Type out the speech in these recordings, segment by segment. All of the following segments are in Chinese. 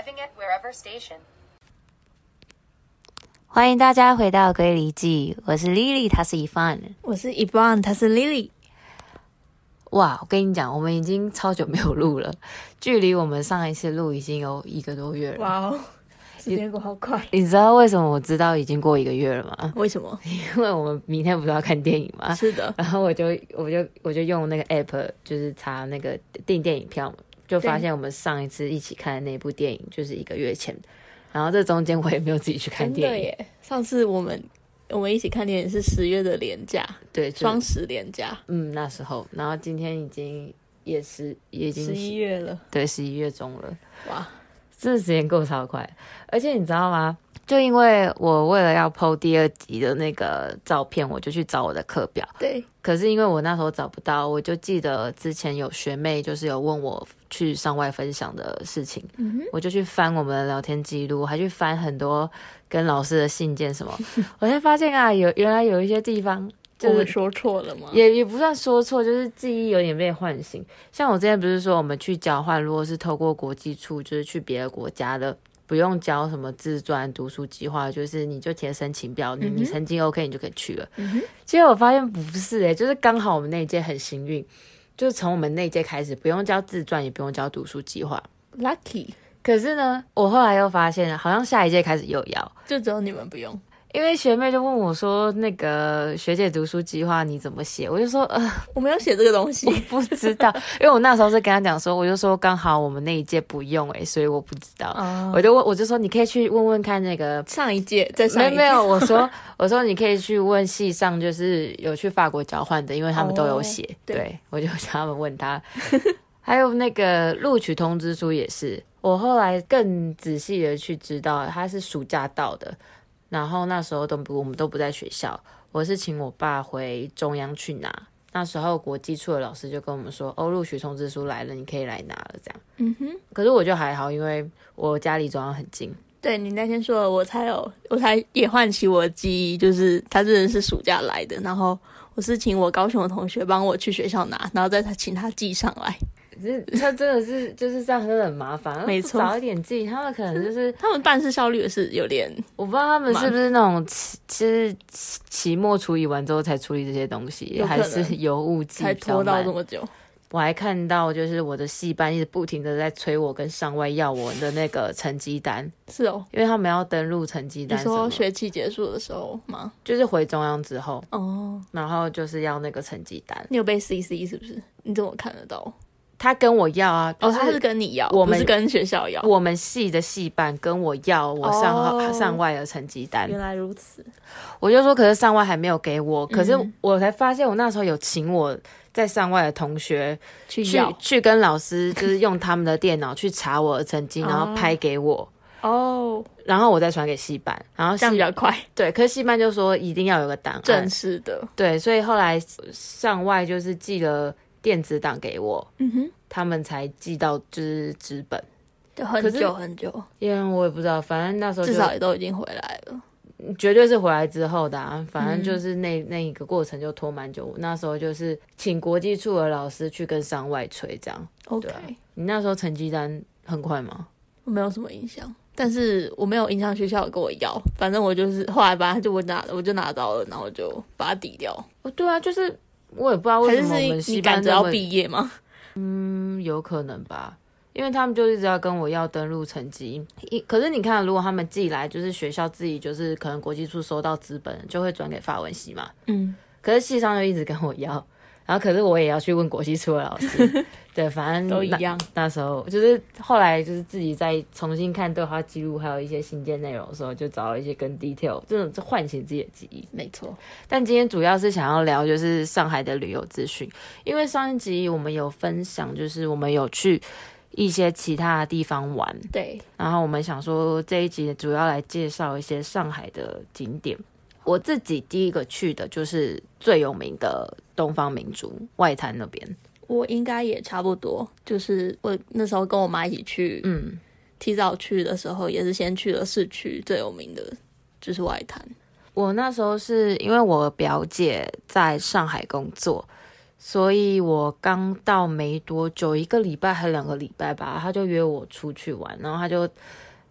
We're now arriving at wherever station. 欢迎大家回到《归离记》，我是 Lily，她是 Evan。我是 Evan，他是 Lily。哇，我跟你讲，我们已经超久没有录了，距离我们上一次录已经有一个多月了。哇哦，时间过好快。你知道为什么我知道已经过一个月了吗？为什么？因为我们明天不是要看电影吗？是的，然后我就我就我就用那个 app，就是查那个订电影票，就发现我们上一次一起看的那部电影就是一个月前。然后这中间我也没有自己去看电影，耶！上次我们我们一起看电影是十月的连假，对，双十连假，嗯那时候，然后今天已经也是也已经十一月了。对十一月中了。哇，这时间过超快，而且你知道吗？就因为我为了要 PO 第二集的那个照片，我就去找我的课表。对，可是因为我那时候找不到，我就记得之前有学妹就是有问我去上外分享的事情，嗯我就去翻我们的聊天记录，还去翻很多跟老师的信件什么，我才发现啊，有原来有一些地方我就是们说错了吗？也也不算说错，就是记忆有点被唤醒。像我之前不是说我们去交换，如果是透过国际处，就是去别的国家的，不用交什么自传读书计划，就是你就填申请表，你你成绩 OK，你就可以去了。嗯，结果我发现不是诶、就是刚好我们那一届很幸运，就是从我们那一届开始，不用交自传，也不用交读书计划。Lucky，可是呢，我后来又发现，好像下一届开始又要，就只有你们不用。因为学妹就问我说，那个学姐读书计划你怎么写？我就说，呃，我没有写这个东西我。不知道，因为我那时候是跟她讲说，我就说刚好我们那一届不用诶、所以我不知道。哦我就问，我就说你可以去问问看那个上一届在上一届没没有，我说我说你可以去问系上，就是有去法国交换的，因为他们都有写。哦对对，我就叫他们问他。还有那个录取通知书也是，我后来更仔细的去知道，他是暑假到的，然后那时候都不我们都不在学校，我是请我爸回中央去拿。那时候国际处的老师就跟我们说，哦，录取通知书来了，你可以来拿了，这样。嗯哼，可是我就还好，因为我家离中央很近，对你那天说了，我才有，我才也唤起我的记忆，就是他真的是暑假来的，然后我是请我高雄的同学帮我去学校拿，然后再他请他寄上来。这他真的是就是这样，真的很麻烦。没错早一点寄，他们可能就是他们办事效率也是有点，我不知道他们是不是那种期其实期期末处理完之后才处理这些东西，还是 有误寄才拖到这么久。我还看到就是我的戏班一直不停的在催我跟上外要我的那个成绩单，是哦，因为他们要登录成绩单什么，说学期结束的时候吗？就是回中央之后，哦，然后就是要那个成绩单。你有被 CC 是不是？你怎么看得到？他跟我要啊，哦，他是跟你要，我们是跟学校要。我们系的系办跟我要我上、哦。上外的成绩单，原来如此，我就说，可是上外还没有给我，可是嗯我才发现，我那时候有请我在上外的同学去去去跟老师，就是用他们的电脑去查我的成绩，哦 然后拍给我，哦，然后我再传给系班，然后这样比较快，对，可是系班就说一定要有个档案。正，式的。对，所以后来上外就是寄了电子档给我，嗯哼，他们才寄到就是纸本，就很久很久，因为我也不知道，反正那时候至少也都已经回来了。绝对是回来之后的、啊，反正嗯就是那、那一个过程就拖蛮久。我那时候就是请国际处的老师去跟上外催这样。OK，你那时候成绩单很快吗？我没有什么印象，但是我没有印象学校跟我要，反正我就是后来把它就我拿我就拿到了，然后就把它抵掉。哦，对啊，就是我也不知道为什么我们是西你赶着要毕业吗？嗯，有可能吧，因为他们就一直要跟我要登录成绩。一可是你看，如果他们寄来，就是学校自己就是可能国际处收到资本，就会转给法文系嘛。嗯，可是系上就一直跟我要，然后可是我也要去问国际处的老师，对，反正都一样。那时候就是后来就是自己再重新看对话记录，还有一些信件内容的时候，就找了一些跟 detail，真的是唤醒自己的记忆。没错，但今天主要是想要聊就是上海的旅游资讯，因为上一集我们有分享，就是我们有去一些其他的地方玩，对，然后我们想说这一集主要来介绍一些上海的景点。我自己第一个去的就是最有名的东方明珠外滩那边，我应该也差不多，就是我那时候跟我妈一起去，嗯，提早去的时候也是先去了市区最有名的，就是外滩。我那时候是因为我表姐在上海工作，所以我刚到没多久，一个礼拜还两个礼拜吧，她就约我出去玩，然后她就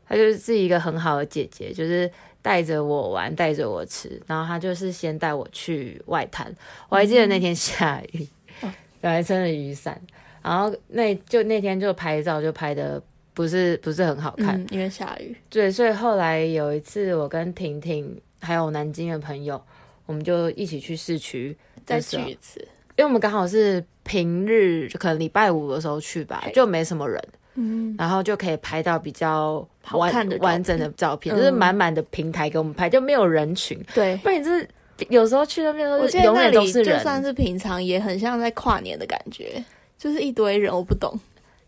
她就是一个很好的姐姐，就是带着我玩，带着我吃，然后他就是先带我去外滩，我还记得那天下雨，我还撑着雨伞，然后那就那天就拍照就拍的不是不是很好看，嗯，因为下雨，对，所以后来有一次我跟婷婷还有南京的朋友，我们就一起去市区再去一次。因为我们刚好是平日，就可能礼拜五的时候去吧，就没什么人，嗯，然后就可以拍到比较完好看的完整的照片，嗯就是满满的平台给我们拍，就没有人群。对。不然你就是有时候去那边我都是永远都是人，就算是平常，也很像在跨年的感觉，就是一堆人，我不懂。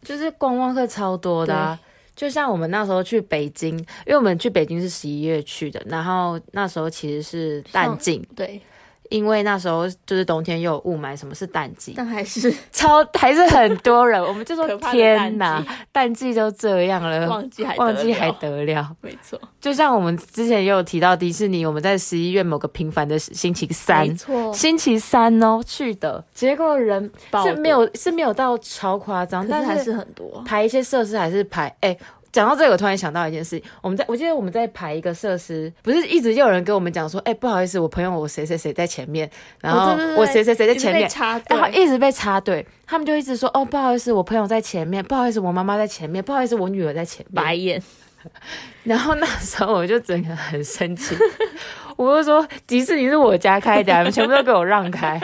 就是观光客超多的、啊。就像我们那时候去北京，因为我们去北京是十一月去的，然后那时候其实是淡季，对，因为那时候就是冬天又有雾霾，什么是淡季？但还是超还是很多人，我们就说天哪淡季，淡季就这样了，忘记还忘记还得了。没错，就像我们之前也有提到迪士尼，我们在十一月某个平凡的星期三没，错，星期三哦去的，结果人是没有是没有到超夸张，但可是还是是很多。排一些设施还是排哎。讲到这个，我突然想到一件事，我们在我记得我们在排一个设施，不是一直就有人跟我们讲说，哎、不好意思，我朋友我谁谁谁在前面，然后我谁谁谁在前面，然后一直被插队，他们就一直说哦，不好意思，我朋友在前面，不好意思，我妈妈在前面，不好意思，我女儿在前面。白眼，然后那时候我就整个很生气，我就说迪士尼是我家开的，你们全部都给我让开。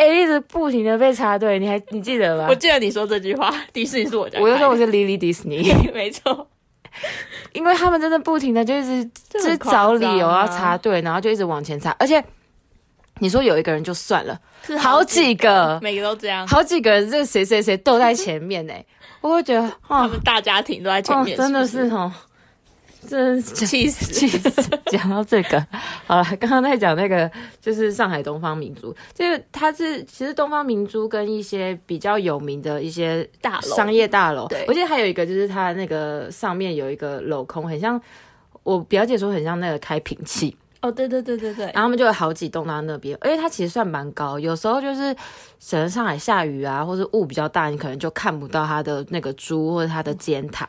哎、一直不停的被插队，你还你记得吗我？记得你说这句话，迪士尼是我家我就说我是 Lily Disney，没错，因为他们真的不停的就一直就找理由要插队，然后就一直往前插，而且你说有一个人就算了，是好几个，每个都这样，好几个人，这个谁谁谁都在前面呢、我会觉得 哦，他们大家庭都在前面，哦，真的是？哦，真是气死，气死！讲到这个，好了，刚刚在讲那个就是上海东方明珠，这个它是其实东方明珠跟一些比较有名的一些大楼商业大楼。对，我记得还有一个就是它那个上面有一个镂空，很像我表姐说很像那个开瓶器，哦，对对对对对。然，后他们就有好几栋到那边，而且它其实算蛮高，有时候就是可能上海下雨啊，或者雾比较大，你可能就看不到它的那个珠或者它的尖塔。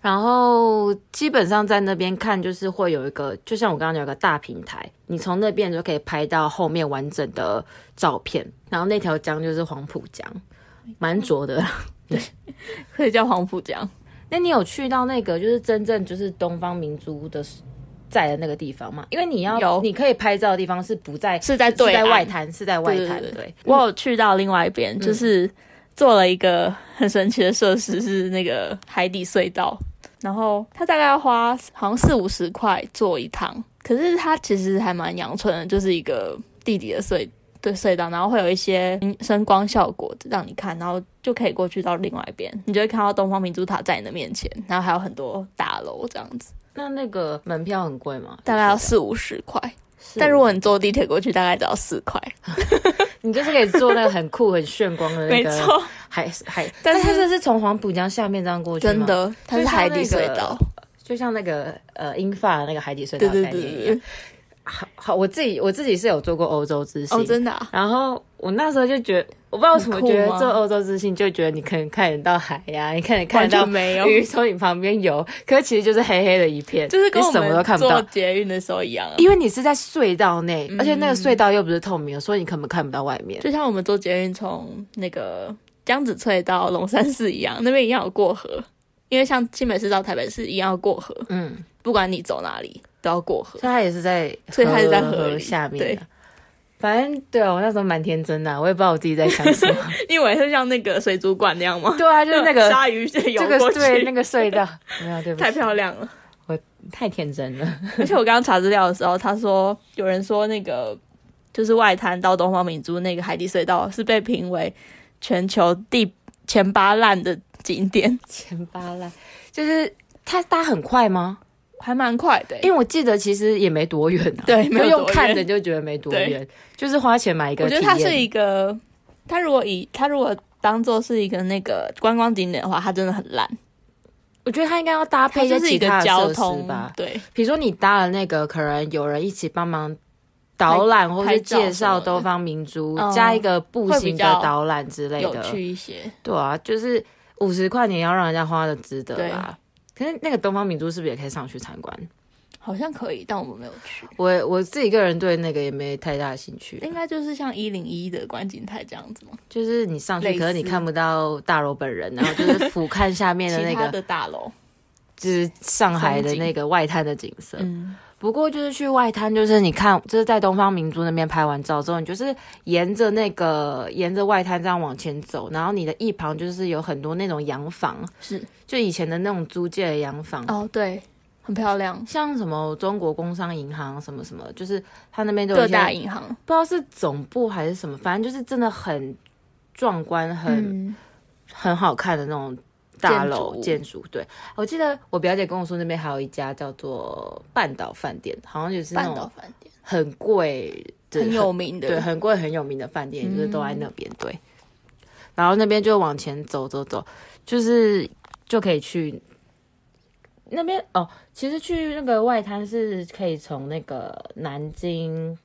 然后基本上在那边看，就是会有一个，就像我刚刚讲有个大平台，你从那边就可以拍到后面完整的照片。然后那条江就是黄浦江，蛮浊的。对可以叫黄浦江，那你有去到那个就是真正就是东方明珠的在的那个地方吗？因为你要有你可以拍照的地方是不在是在是在外滩，是在外滩，对对对对。我有去到另外一边，就是做了一个很神奇的设施，是那个海底隧道。然后它大概要花好像四五十块坐一趟，可是它其实还蛮阳春的，就是一个地底的隧对隧道，然后会有一些声光效果让你看，然后就可以过去到另外一边，你就会看到东方明珠塔在你的面前，然后还有很多大楼这样子，那那个门票很贵吗？大概要四五十块。但如果你坐地铁过去，大概只要四块。你就是可以做那个很酷、很炫光的那个 没错，海海，但是它这是从黄浦江下面这样过去吗真，的，它是海底隧道。就像那个呃英法那个海底隧道概念一样。。好好，我自己我自己是有做过欧洲之行，哦，真的、啊，然后我那时候就觉得，我不知道为什么觉得做欧洲之行就觉得你可能看得到海呀、你可能看得到没有，鱼从你旁边游，可是其实就是黑黑的一片，就是跟什么都看不到。捷运的时候一样啊。因为你是在隧道内，嗯而且那个隧道又不是透明的，所以你根本看不到外面。就像我们坐捷运从那个江子翠到龙山寺一样，那边一样有过河。因为像新北市到台北市一样要过河，嗯，不管你走哪里都要过河所以。他也是在，所以它是在河下面对的。反正对啊，我那时候蛮天真的啊，我也不知道我自己在想什么。你以为是像那个水族馆那样吗？对啊，就是那个 鲨鱼游这个过去，对那个隧道，没有对不起，太漂亮了。我太天真了。而且我刚刚查资料的时候，他说有人说那个就是外滩到东方明珠那个海底隧道是被评为全球第前八烂的景点，前八烂，就是它搭很快吗？还蛮快的欸、因为我记得其实也没多远啊，对没有用看的就觉得没多远，就是花钱买一个我。觉得它是一个，它如果以它如果当做是一个那个观光景点的话，它真的很烂。我觉得它应该要搭配一个些其他的设施交通吧，对比如说你搭了那个，可能有人一起帮忙导览或是介绍东方明珠，嗯加一个步行的导览之类的有的。趣一些。对啊，就是五十块，你也要让人家花的值得啦。可是那个东方明珠是不是也可以上去参观？好像可以，但我们没有去。我我自己个人对那个也没太大兴趣，应该就是像一零一的观景台这样子吗？就是你上去，可是你看不到大楼本人，然后就是俯瞰下面的那个，的大楼，就是上海的那个外滩的景色。嗯，不过就是去外滩，就是你看，就是在东方明珠那边拍完照之后，你就是沿着那个沿着外滩这样往前走，然后你的一旁就是有很多那种洋房，是就以前的那种租界的洋房。哦，对，很漂亮，像什么中国工商银行什么什么，就是它那边都有各大银行，不知道是总部还是什么，反正就是真的很壮观、很、嗯，很好看的那种大楼建建筑。对，我记得我表姐跟我说，那边还有一家叫做半岛饭店，好像就是那半岛种饭店很贵、很有名的，对很贵很有名的饭店，就是都在嗯那边。对，然后那边就往前走走走，就是就可以去。那边哦，其实去那个外滩是可以从那个南京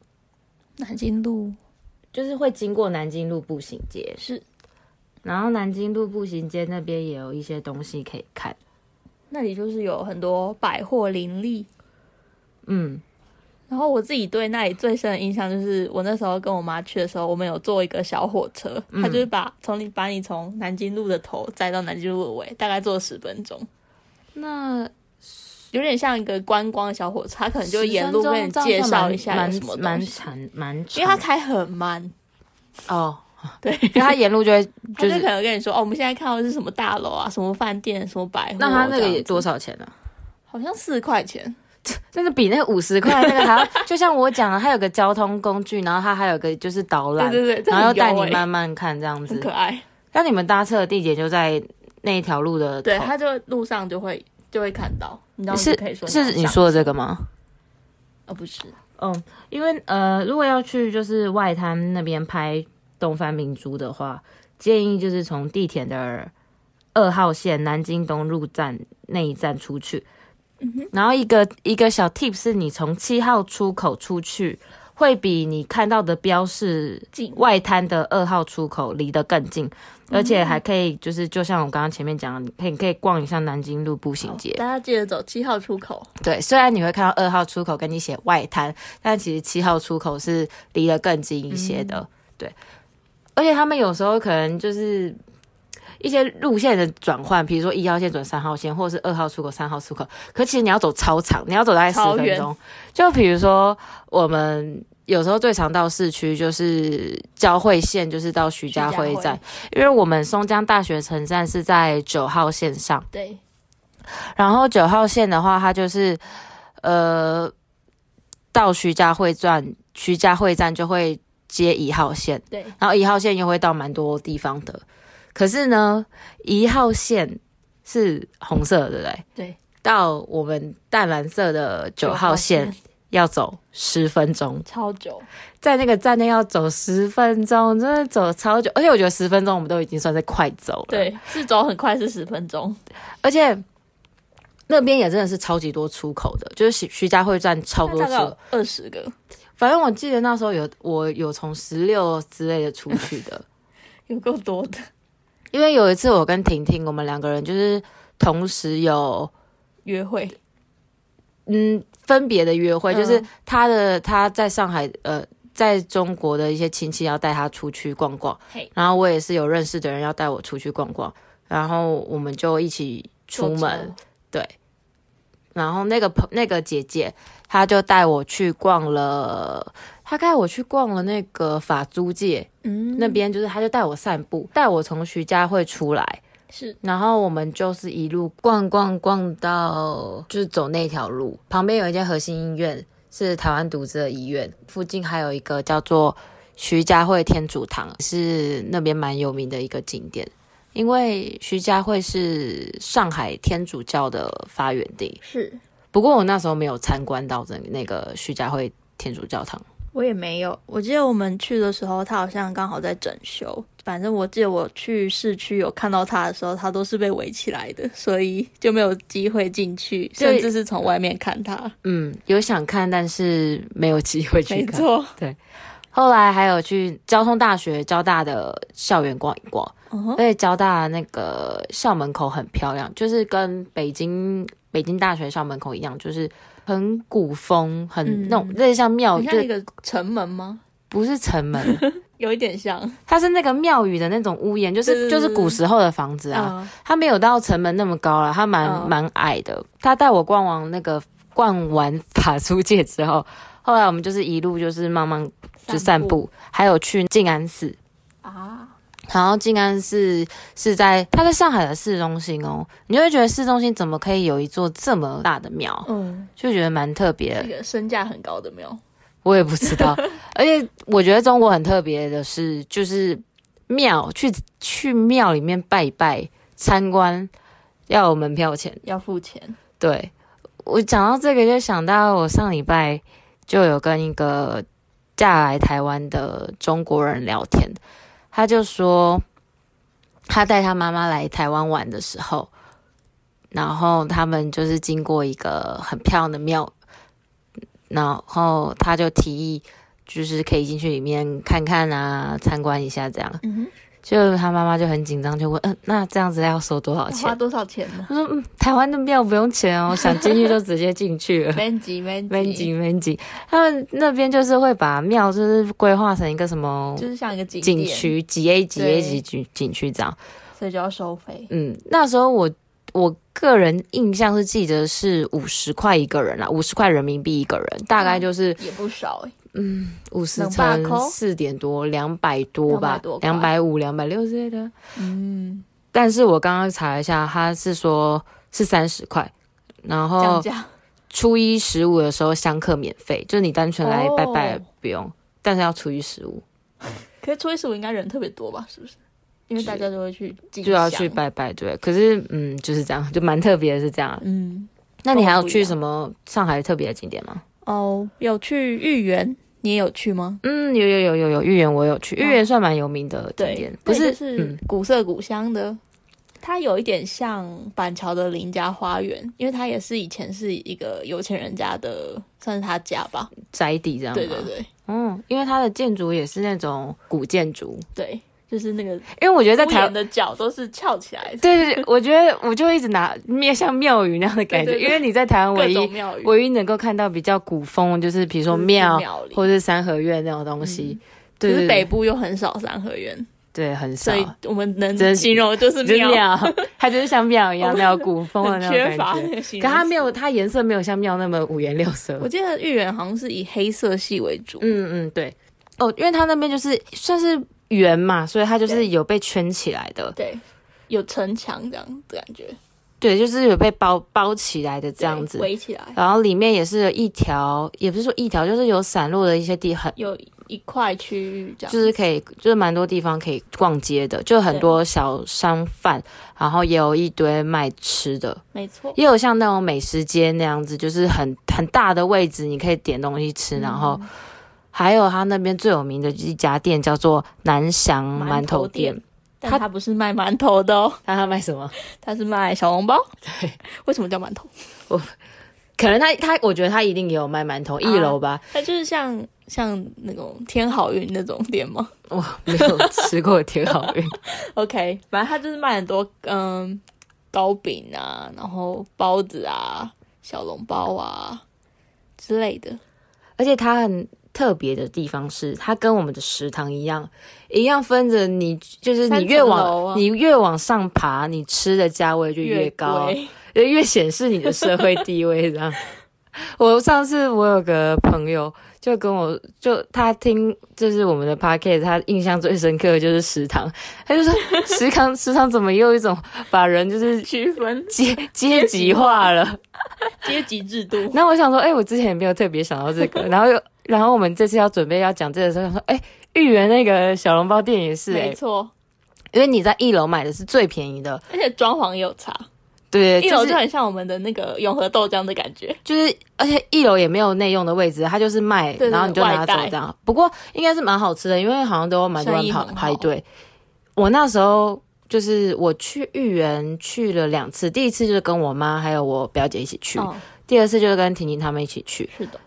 南京路就是会经过南京路步行街，是然后南京路步行街那边也有一些东西可以看。那里就是有很多百货林立。嗯，然后我自己对那里最深的印象就是，我那时候跟我妈去的时候，我们有坐一个小火车，嗯。它就是把从你把你从南京路的头载到南京路的尾，大概坐十分钟，那有点像一个观光的小火车，它可能就沿路跟你介绍一下蛮什么蛮长蛮长，因为它开很慢，哦，对，因为它沿路就会 他就就是可能跟你说，哦，我们现在看到的是什么大楼啊，什么饭店，什么百货，那他那个也多少钱呢、好像四块钱，那个比那个五十块那个还要，就像我讲的，他有个交通工具，然后他还有个就是导览，对对对，然后很优欸要带你慢慢看这样子很可。爱。那你们搭车的地点就在那一条路的头，对，它就路上就会就会看到，你知道是可以说是你说的这个吗？哦，不是，嗯，因为呃，如果要去就是外滩那边拍东方明珠的话，建议就是从地铁的二号线南京东路站那一站出去。然后一个一个小 tip 是你从七号出口出去，会比你看到的标示外滩的二号出口离得更近，而且还可以就是就像我刚刚前面讲的，你可以你可以逛一下南京路步行街。大家记得走七号出口。对，虽然你会看到二号出口跟你写外滩，但其实七号出口是离得更近一些的。对，而且他们有时候可能就是一些路线的转换，比如说一号线转三号线，或者是二号出口、三号出口，可其实你要走超长，你要走大概十分钟。就比如说我们。有时候最常到市区就是交汇线，就是到徐家汇站，因为我们松江大学城站是在九号线上，对，然后九号线的话，它就是呃到徐家汇站，徐家汇站就会接一号线，对，然后一号线又会到蛮多地方的。可是呢，一号线是红色的，对不对？对，到我们淡蓝色的九号线要走十分钟，超久，在那个站内要走十分钟，真的走超久。而且我觉得十分钟我们都已经算是快走了。对，是走很快，是十分钟。而且那边也真的是超级多出口的，就是徐徐家汇站超多出。二十个，反正我记得那时候有我有从十六之类的出去的，有够多的。因为有一次我跟婷婷，我们两个人就是同时有约会。嗯分别的约会，嗯。就是他的他在上海呃。在中国的一些亲戚要带他出去逛逛。嘿，然后我也是有认识的人要带我出去逛逛，然后我们就一起出门，对，然后那个朋那个姐姐，她就带我去逛了，她带我去逛了那个法租界、嗯，那边，就是她就带我散步，带我从徐家汇出来，是。然后我们就是一路逛逛逛到就是走那条路，旁边有一间核心医院，是台湾独资的医院，附近还有一个叫做徐家汇天主堂，是那边蛮有名的一个景点。因为徐家汇是上海天主教的发源地，是，不过我那时候没有参观到这那个徐家汇天主教堂。我也没有。我记得我们去的时候，他好像刚好在整修。反正我记得我去市区有看到他的时候，他都是被围起来的，所以就没有机会进去，甚至是从外面看他。嗯，有想看，但是没有机会去看。没错，后来还有去交通大学交大的校园逛一逛，嗯哼。而且交大那个校门口很漂亮，就是跟北京北京大学校门口一样，就是很古风，很、嗯。那种类似像庙，像一个城门吗？不是城门，有一点像。它是那个庙宇的那种屋檐，就是就是古时候的房子啊。嗯。它没有到城门那么高了，它蛮嗯。蛮、矮的。他带我逛完那个逛完法租界之后，后来我们就是一路就是慢慢就散步，还有去静安寺。啊，然后静安寺是在它在上海的市中心哦，你就会觉得市中心怎么可以有一座这么大的庙，嗯，就觉得蛮特别的。这个身价很高的庙，我也不知道，而且我觉得中国很特别的是，就是庙去去庙里面拜一拜参观要有门票钱。要付钱。对我讲到这个，就想到我上礼拜就有跟一个嫁来台湾的中国人聊天，他就说他带他妈妈来台湾玩的时候，然后他们就是经过一个很漂亮的庙，然后他就提议就是可以进去里面看看啊，参观一下这样。就他妈妈就很紧张，就问：“嗯、那这样子要收多少哼，钱？”花多少钱呢？他说：“嗯，台湾的庙不用钱哦，想进去就直接进去了。他们那边就是会把庙就是规划成一个什么就是像一个景区，几 A 几 A 对级景景区这样。所以就要收费。嗯，那时候我我个人印象是记得是五十块一个人啦，五十块人民币一个人，大概就是也不少哎、五十乘四点多，两百多吧200多，块两百五、两百六之类的。嗯，但是我刚刚查了一下，他是说是三十块，然后初一十五的时候香客免费，就是你单纯来拜拜哦不用，但是要初一十五可是初一十五应该人特别多吧？是不是？因为大家都会去就要去。拜拜，对。可是嗯，就是这样，就蛮特别的是这样。嗯，那你还有去什么上海特别的景点吗？哦，有去豫园，你也有去吗？嗯，有有有有有，豫园我有去，豫园算蛮有名的景点，不是是嗯古色古香的。它有一点像板桥的林家花园，因为它也是以前是一个有钱人家的，算是他家吧。宅邸这样吗？对对对嗯，因为它的建筑也是那种古建筑，对，就是那个因为我觉得在台湾的脚都是翘起来的，对对对，我觉得我就一直拿面像庙宇那样的感觉，对对对。因为你在台湾唯一唯一能够看到比较古风，就是比如说庙或者是三合院那种东西。对对对可是北部又很少三合院，对很少。所，以我们能真形容就是庙，庙，它就是像庙一样那种古风的那种缺乏。可它没有，它颜色没有像庙那么五颜六色。我。记得豫园好像是以黑色系为主，嗯嗯，对。哦，因为它那边就是算是圆嘛，所以它就是有被圈起来的。对，有城墙这样的感觉，对，就是有被包包起来的这样子。围起来，然后里面也是有一条，也不是说一条，就是有散落的一些地，很有一块区域这样，就是可以，就是蛮多地方可以逛街的，就很多小商贩，然后也有一堆卖吃的，没错，也有像那种美食街那样子，就是很很大的位置，你可以点东西吃，然后嗯还有他那边最有名的一家店叫做南翔馒馒头头店店，但它不是卖馒头的哦，那他卖什么？他是卖小笼包。对，为什么叫馒头？我可能他他，我觉得他一定也有卖馒头，一楼吧，他就是像像那种天好运那种店吗我没有吃过，天好运。OK，反正他就是卖很多嗯糕饼啊，然后包子啊、小笼包啊之类的。而且他很特别的地方是，它跟我们的食堂一样，一样分着你，就是你越往、啊你越往上爬，你吃的价位就越高，贵就越显示你的社会地位。这样，我上次我有个朋友就跟我就他听就是我们的 podcast，他印象最深刻的就是食堂，他就说食堂 食堂怎么又一种把人就是区分阶阶级化了。阶级制度。那我想说，哎、我之前也没有特别想到这个，然后又，然后我们这次要准备要讲这个的时候，想说，哎、豫园那个小笼包店也是、哎，没错，因为你在一楼买的是最便宜的，而且装潢也有差。对，一楼就就是很像我们的那个永和豆浆的感觉。就是，而且一楼也没有内用的位置，它就是卖，对对然后你就拿走这样。不过应该是蛮好吃的，因为好像都有蛮多人排排队。我那时候就是我去豫园去了两次，第一次就是跟我妈还有我表姐一起去，嗯，第二次就是跟婷婷他们一起去。是的，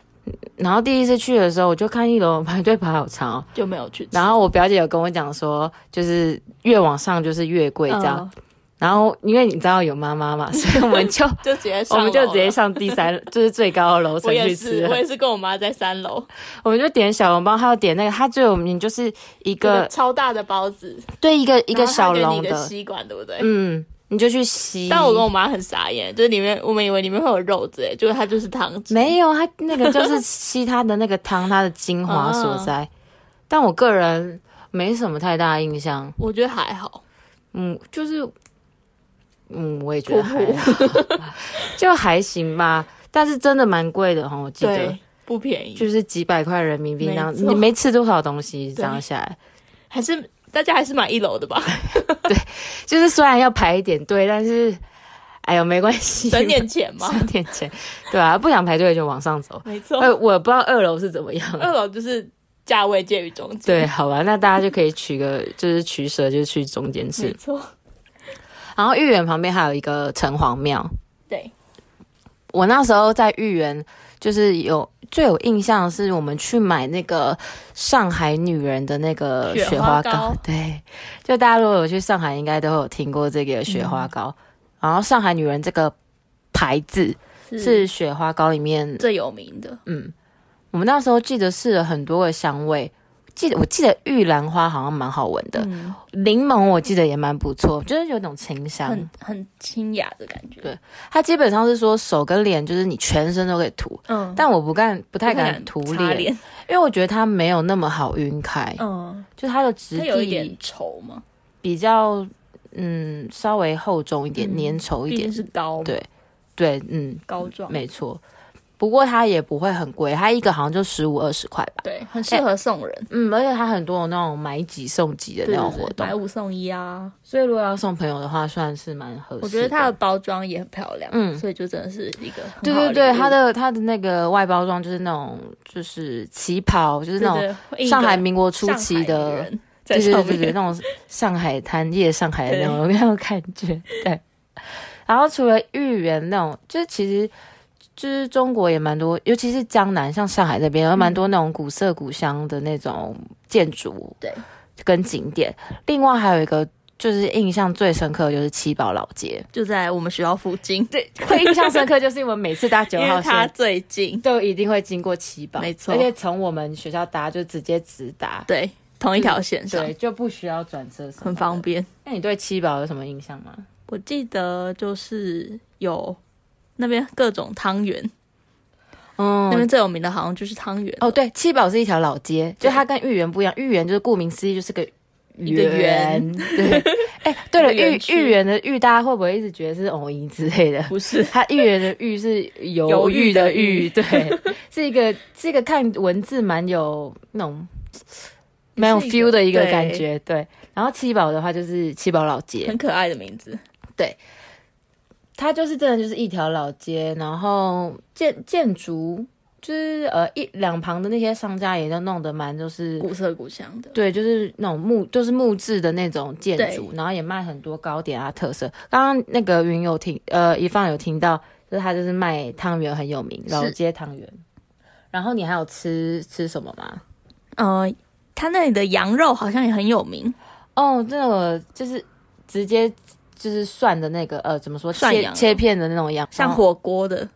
然后第一次去的时候，我就看一楼排队排好长哦。就没有去。然后我表姐有跟我讲说，就是越往上就是越贵这样。嗯然后因为你知道有妈妈嘛，所以我们就就直接上我们就。直接上第三，就是最高的楼层我也去吃是，我也是跟我妈在三楼，我们就点小笼包，还有点那个，它最有名就是一一个个超大的包子，对一个一一个小笼的，吸管，对不对？嗯，你就去吸。但我跟我妈很傻眼，就是里面我们以为里面会有肉之类，结果它就是汤汁。没有，它那个就是吸它的那个汤，它的精华所在。但我个人没什么太大印象，我觉得还好，嗯，就是，嗯，我也觉得普还普好 就还行吧。但是真的蛮贵的哈，我记得，不便宜，就是几百块人民币这样，没你没吃多少东西这样下来。还是大家还是买一楼的吧，对就是虽然要排一点队，但是哎呦没关系，省点钱嘛。省点钱，对啊，不想排队就往上走。没错，呃，我不知道二楼是怎么样。二楼就是价位介于中间。对，，好吧，那大家就可以取个就是取舍，就是去中间没吃。错，然后豫园旁边还有一个城隍庙，对，我那时候在豫园就是有最有印象的是我们去买那个上海女人的那个雪雪花花糕对，就大家如果有去上海，应该都有听过这个雪花膏。然后上海女人这个牌子是雪花膏里面最有名的。嗯，我们那时候记得试了很多个香味，记得我记得玉兰花好像蛮好闻的，嗯，柠檬我记得也蛮不错，就是有种清香。很很清雅的感觉。对它基本上是说手跟脸就是你全身都可以涂，嗯，但我不敢不不太敢涂脸，脸。因为我觉得它没有那么好晕开，嗯，就它的质地有一点地稠嘛，比较嗯稍微厚重一点，嗯粘稠一点。是膏，对对，嗯，膏状。没错。不过它也不会很贵，它一个好像就十五二十块吧。对，很适合送人。嗯，而且它很多有那种买几送几的那种活动，买五送一啊。所以如果要送朋友的话，算是蛮合适。我觉得它的包装也很漂亮，嗯所以就真的是一个很对对对，它的它的那个外包装就是那种就是旗袍，就是那种上海民国初期的女，人在对对，对对对，那种上海滩夜上海的那种那种感觉。对，然后除了豫园那种，就是其实。就是中国也蛮多，尤其是江南，像上海那边有蛮多那种古色古香的那种建筑，对，跟景点。另外还有一个就是印象最深刻的就是七宝老街，就在我们学校附近，对，会印象深刻，就是因为每次搭九号 它线最近，都一定会经过七宝，没错而且从我们学校搭就直接直达，对，同一条线上对，，就不需要转车，很方。便。那你对七宝有什么印象吗？我记得就是有那边各种汤圆，嗯。那边最有名的好像就是汤圆。哦，对，七宝是一条老街，就它跟豫园不一样，豫园就是顾名思义就是个一个圆。对，哎，对了，豫豫园的豫，大家会不会一直觉得是偶音之类的？不是。它豫园的豫是犹犹豫的豫对，是一个是一个看文字蛮有那种蛮有 feel 的一个感觉，对。然后七宝的话就是七宝老街，很可爱的名字，它就是真的就是一条老街，然后建建筑就是呃一两旁的那些商家也都弄得蛮就是古色古香的。对，就是那种木就是木质的那种建筑，然后也卖很多糕点啊特色。刚刚那个云有听呃一放有听到，就是他就是卖汤圆很有名，是老街汤圆。然后你还有吃吃什么吗？呃，他那里的羊肉好像也很有名，哦，这个就是直接就是涮的那个呃怎么说切涮羊切片的那种羊，像火锅的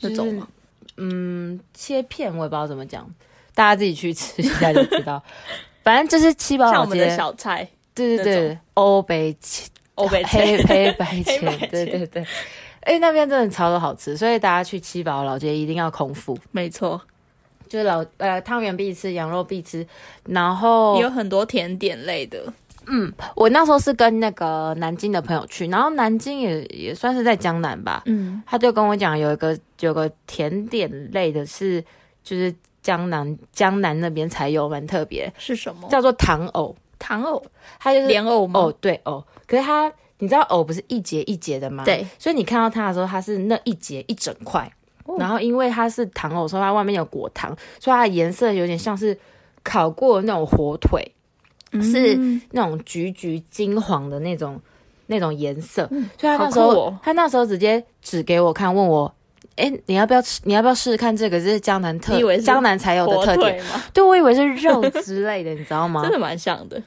那就是种吗？嗯，切片我也不知道怎么讲，大家自己去吃一下就知道。反正就是七宝老像我们的街，小菜，对对对欧北切欧北黑菜，黑白切黑白，切对对对。哎，那边真的超多好吃，所以大家去七宝老街一定要空腹，没错，就是老呃汤圆必吃，羊肉必吃。然后也有很多甜点类的，我那时候是跟那个南京的朋友去，然后南京也也算是在江南吧，嗯，他就跟我讲有一个有个甜点类的是就是江南江南那边才有，蛮特别，是什么？叫做糖藕，糖藕、它就是莲藕吗？哦对藕，可是它你知道藕不是一节一节的吗？对，所以你看到它的时候，它是那一节一整块，哦。然后因为它是糖藕，所以它外面有果糖，所以它的颜色有点像是烤过的那种火腿，是嗯那种橘橘金黄的那种那种颜色。所以他那时候，哦他那时候直接指给我看，问我。哎，你要不要吃？你要不要试试看这个？这是江南特江南才有的特点。吗？对，我以为是肉之类的，你知道吗真？的蛮像的。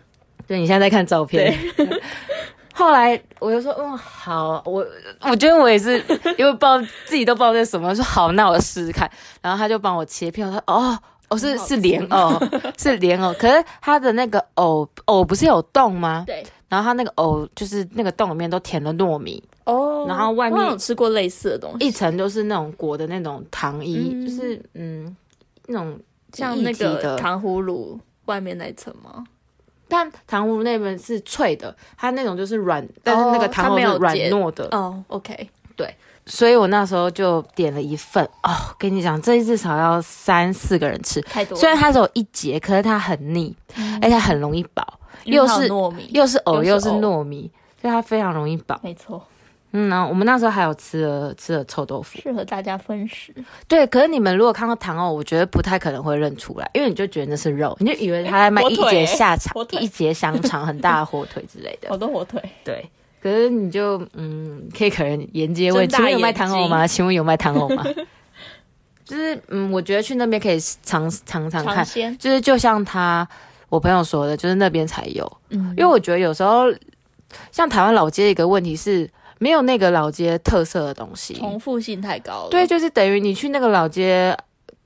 对，你现在在看照片。后来我就说，嗯，好，我我觉得我也是，因为不知道自己都不知道这是什么，说好，那我试试看。然后他就帮我切片，我说哦，哦是是莲藕，是莲藕。可是它的那个藕藕不是有洞吗？对，然后它那个藕就是那个洞里面都填了糯米，哦然后外面我有吃过类似的东西，一层都是那种裹的那种糖衣，嗯。就是嗯那种像那个糖葫芦外面那一层吗？但糖葫芦那边是脆的，它那种就是软，但是那个哦它没有糖葫芦是软糯的，哦，OK，所以我那时候就点了一份哦。跟你讲，这至少要三四个人吃，太多。虽然它只有一节，可是它很腻，而且它很容易饱，又是糯米，又是藕又是糯米，所以它非常容易饱。没错，嗯，然后我们那时候还有吃了吃了臭豆腐，适合大家分食。对。可是你们如果看到糖藕，我觉得不太可能会认出来，因为你就觉得那是肉，你就以为他在卖一节下肠火、腿一节香肠、很大的火腿之类的 好。多火腿，对，可是你就嗯，可以可能沿街问，睁大请问有卖糖藕吗？请问有卖糖藕吗？就是嗯，我觉得去那边可以尝尝尝看，就是就像他我朋友说的，就是那边才有，嗯因为我觉得有时候像台湾老街一个问题是没有那个老街特色的东西，重复性太高了。对，就是等于你去那个老街。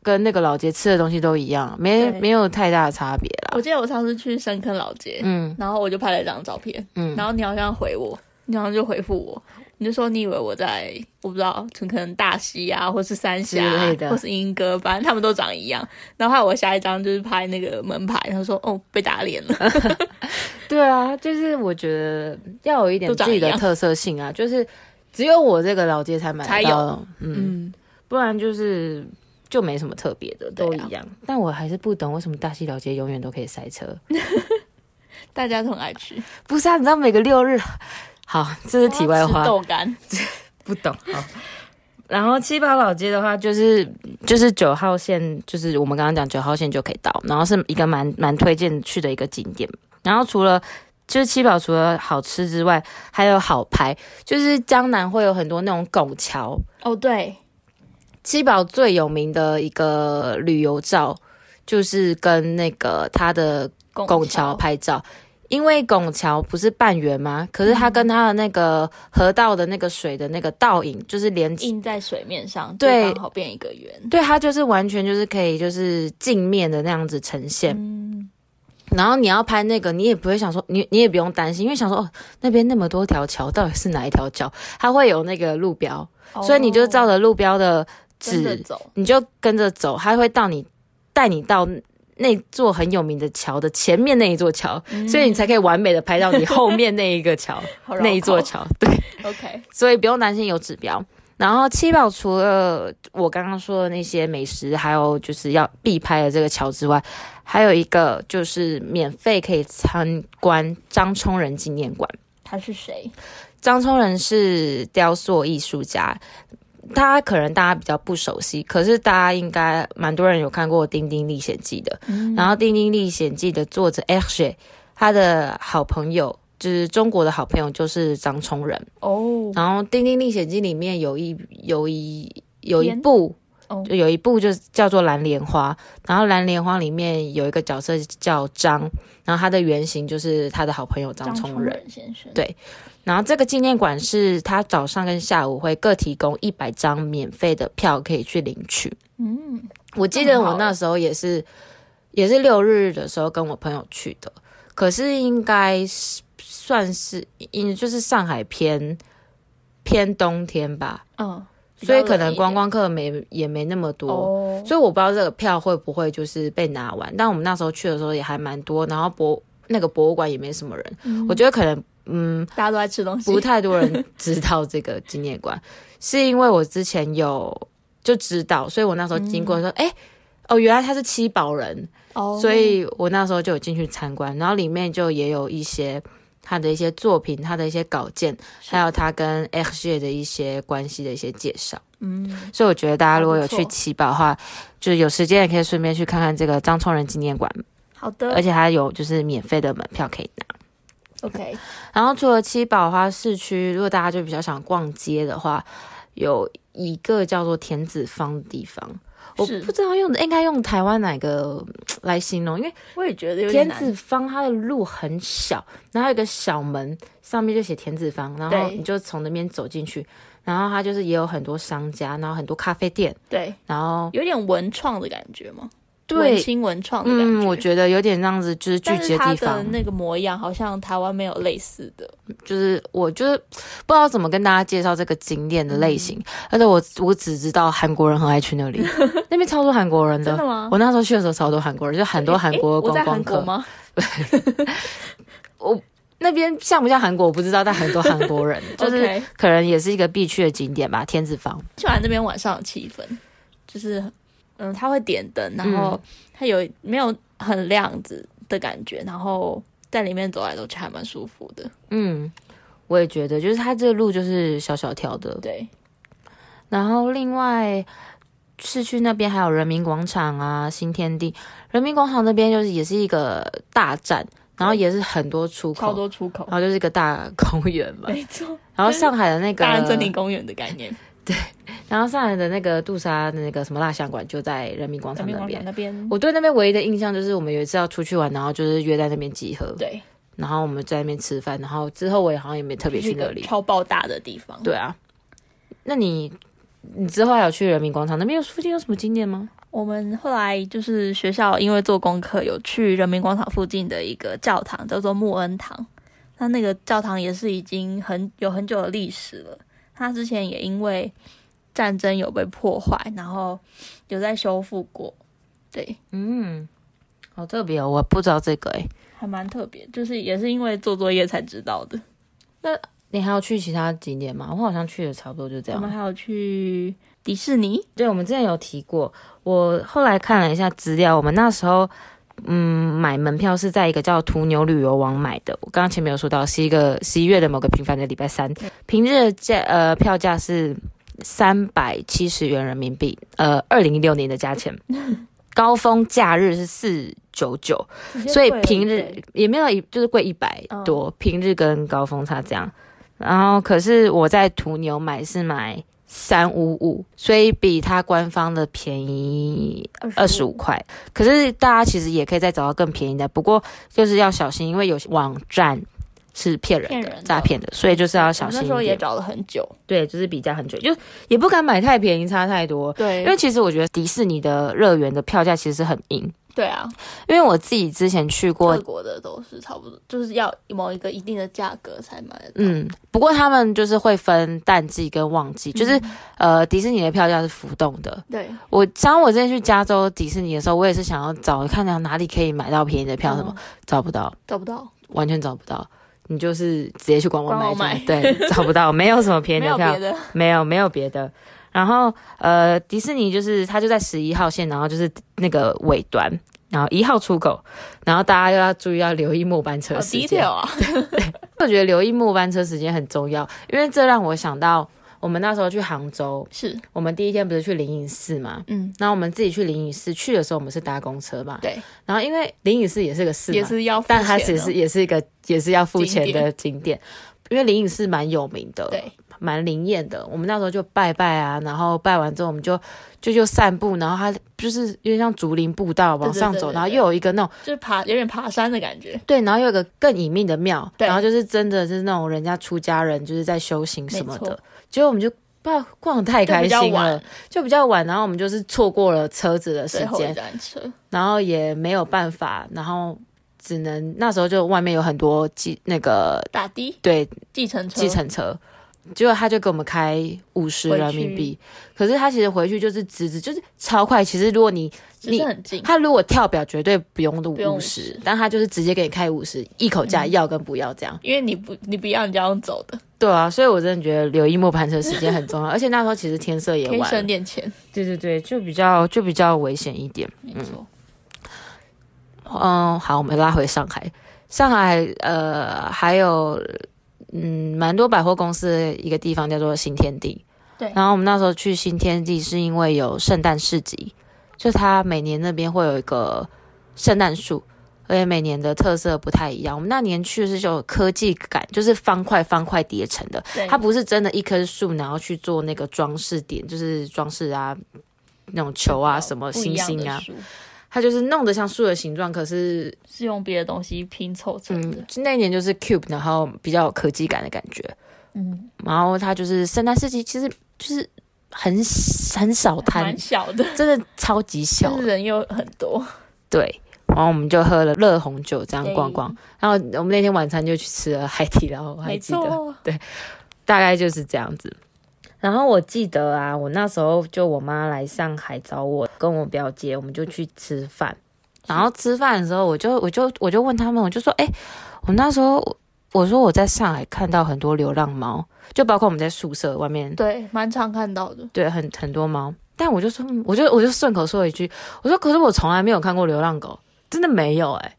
跟那个老街吃的东西都一样，没对没有太大的差别啦。我记得我上次去深坑老街，嗯然后我就拍了一张照片，嗯，然后你好像回我，你好像就回复我，你就说你以为我在我不知道，可能大溪啊，或是三峡、或是莺歌，反正他们都长一样。然后我下一张就是拍那个门牌，他说哦被打脸了，对啊，就是我觉得要有一点自己的特色性啊，就是只有我这个老街才买到，嗯，不然就是就没什么特别的，都一样。但我还是不懂为什么大溪老街永远都可以塞车。大家都很爱吃。不是啊，你知道每个六日，好，这是题外话，豆干，不懂。好，然后七宝老街的话，就是就是九号线，就是我们刚刚讲九号线就可以到，然后是一个蛮蛮推荐去的一个景点。然后除了就是七宝除了好吃之外，还有好拍，就是江南会有很多那种拱桥。哦对，七宝最有名的一个旅游照，就是跟那个它的拱桥拍照。因为拱桥不是半圆吗？可是它跟它的那个河道的那个水的那个倒影，就是连印在水面上，对就刚好变一个圆。对它就是完全就是可以就是镜面的那样子呈现。嗯，然后你要拍那个，你也不会想说，你你也不用担心，因为想说哦，那边那么多条桥，到底是哪一条桥？它会有那个路标，所以你就照着路标的走。你就跟着走，他会到你带你到那座很有名的桥的前面那一座桥，所以你才可以完美的拍到你后面那一个桥 那一座桥。对，OK，所以不用担心有指标。然后七宝除了我刚刚说的那些美食，还有就是要必拍的这个桥之外，还有一个就是免费可以参观张冲人纪念馆。他是谁？张冲人是雕塑艺术家，他可能大家比较不熟悉，可是大家应该蛮多人有看过《丁丁历险记》的。然后《丁丁历险记》的作者 H，他的好朋友就是中国的好朋友就是张崇仁。哦，然后《丁丁历险记》里面有一有一有一部，哦就有一部就叫做《蓝莲花》，然后《蓝莲花》里面有一个角色叫张，然后他的原型就是他的好朋友张张冲人。人先生。对然后这个纪念馆是他早上跟下午会各提供一百张免费的票可以去领取。嗯，我记得我那时候也是也是六日的时候跟我朋友去的，可是应该是算是因就是上海偏偏冬天吧，嗯，所以可能观光客没也没那么多。哦，所以我不知道这个票会不会就是被拿完，但我们那时候去的时候也还蛮多，然后博那个博物馆也没什么人，我觉得可能嗯大家都在吃东西，不太多人知道这个纪念馆，是因为我之前有就知道，所以我那时候经过说，哎、哦，原来他是七宝人，哦，所以我那时候就有进去参观，然后里面就也有一些他的一些作品、他的一些稿件，还有他跟 X 界的一些关系的一些介绍。嗯，所以我觉得大家如果有去还不错奇宝的话，就是有时间也可以顺便去看看这个张聪仁纪念馆，好的，而且还有就是免费的门票可以拿。OK，然后除了七宝花市区，如果大家就比较想逛街的话，有一个叫做田子坊的地方，我不知道用应该用台湾哪个嗯来形容，因为我也觉得有点田。子坊它的路很小，然后有一个小门，上面就写田子坊，然后你就从那边走进去，然后它就是也有很多商家，然后很多咖啡店，对，然后有点文创的感觉吗？文对，青文创的感觉。嗯，我觉得有点这样子，就是聚集的地方，那个模样好像台湾没有类似的。就是我就是不知道怎么跟大家介绍这个景点的类型，而且我我只知道韩国人很爱去那里，那边超多韩国人的。真的吗我那时候去的时候超多韩国人，就很多韩国观光客。吗？那边像不像韩国我不知道，但很多韩国人，就是可能也是一个必去的景点吧。天子坊，喜欢那边晚上的气氛，就是嗯，它会点灯，然后它有没有很亮子的感觉，然后在里面走来走去还蛮舒服的。嗯，我也觉得，就是它这个路就是小小条的，对，然后另外市区那边还有人民广场啊、新天地。人民广场那边就是也是一个大站，然后也是很多出口超口，多出口然，后就是一个大公园嘛。没错，然后上海的那个大安森林公园的概念。然后上海的那个杜莎的那个什么蜡像馆就在人民广场那边。那边，我对那边唯一的印象就是我们有一次要出去玩，然后就是约在那边集合，对，然后我们在那边吃饭，然后之后我也好像也没特别去那里。超爆大的地方。对啊，那你你之后还有去人民广场那边有附近有什么景点吗？我们后来就是学校因为做功课，有去人民广场附近的一个教堂，叫做穆恩堂。那那个教堂也是已经很有很久的历史了。它之前也因为战争有被破坏，然后有在修复过。对，嗯，好特别哦，我不知道这个诶。还蛮特别，就是也是因为做作业才知道的。那你还有去其他景点吗？我好像去的差不多就这样。我们还有去迪士尼，对，我们之前有提过，我后来看了一下资料，我们那时候嗯买门票是在一个叫途牛旅游网买的。我刚刚前面有说到，是一个十一月的某个平凡的礼拜三，平日的价呃票价是三百七十元人民币，呃，二零一六年的价钱。高峰假日是四九九，所以平日也没有一就是贵一百多，平日跟高峰差这样。然后可是我在途牛买是买三五五，所以比它官方的便宜二十五块。可是大家其实也可以再找到更便宜的，不过就是要小心，因为有些网站是骗人的、人诈骗的，所以就是要小心。那时候也找了很久。对，就是比价很久，就也不敢买太便宜，差太多。对因为其实我觉得迪士尼的乐园的票价其实是很硬，对啊，因为我自己之前去过各国的都是差不多，就是要某一个一定的价格才买。嗯，不过他们就是会分淡季跟旺季，就是、呃，迪士尼的票价是浮动的。对，我像我之前去加州迪士尼的时候，我也是想要找看到哪里可以买到便宜的票，什么、嗯找不到，找不到，完全找不到。你就是直接去官网买对，找不到，没有什么便宜的票。没 有没有别的。然后呃，迪士尼就是它就在十一号线，然后就是那个尾端，然后一号出口，然后大家又要注意要留意末班车好时间。啊！我觉得留意末班车时间很重要，因为这让我想到我们那时候去杭州，是，我们第一天不是去灵隐寺嘛，嗯，然后我们自己去灵隐寺，去的时候我们是搭公车嘛，对，然后因为灵隐寺也是个寺嘛，也是要但它其实也是一个也是要付钱景的景点，因为灵隐寺蛮有名的，对，蛮灵验的。我们那时候就拜拜啊，然后拜完之后我们就就就散步，然后它就是有点像竹林步道往上走，对对对对然后又有一个那种就是爬有点爬山的感觉，对，然后又有一个更隐秘的庙，对。然后就是真的是那种人家出家人就是在修行什么的，结果我们就不知道逛得太开心了晚，就比较晚，然后我们就是错过了车子的时间，然后也没有办法，然后只能那时候就外面有很多计那个打的？对计程车，计程车，结果他就给我们开五十人民币，可是他其实回去就是直直就是超快，其实如果你只是很近，他如果跳表绝对不用的五十但他就是直接给你开五十，一口价要跟不要这样。因为你不你不要你就要用走的，对啊，所以我真的觉得留意末班车时间很重要，而且那时候其实天色也晚。了，点钱，对对对，就比较就比较危险一点。没错，嗯，好，我们拉回上海。上海呃还有嗯蛮多百货公司的一个地方叫做新天地。对然后我们那时候去新天地是因为有圣诞市集，就它每年那边会有一个圣诞树。而且每年的特色不太一样。我们那年去的是就有科技感，就是方块方块叠成的，它不是真的一棵树，然后去做那个装饰点，就是装饰啊，那种球啊，什么星星啊，它就是弄得像树的形状，可是是用别的东西拼凑成的嗯。，就那一年就是 cube，然后比较有科技感的感觉。嗯，然后它就是圣诞市集，其实就是很很少摊蛮，小的，真的超级小人又很多。对。然后我们就喝了热红酒，这样逛逛。然后我们那天晚餐就去吃了海底捞，我还记得。对，大概就是这样子。然后我记得啊，我那时候就我妈来上海找我，跟我表姐，我们就去吃饭。然后吃饭的时候，我就我就我就问他们，我就说，哎、我那时候我说我在上海看到很多流浪猫，就包括我们在宿舍外面，对，蛮常看到的。对，很很多猫。但我就说，嗯我就我就顺口说了一句，我说，可是我从来没有看过流浪狗，真的没有哎、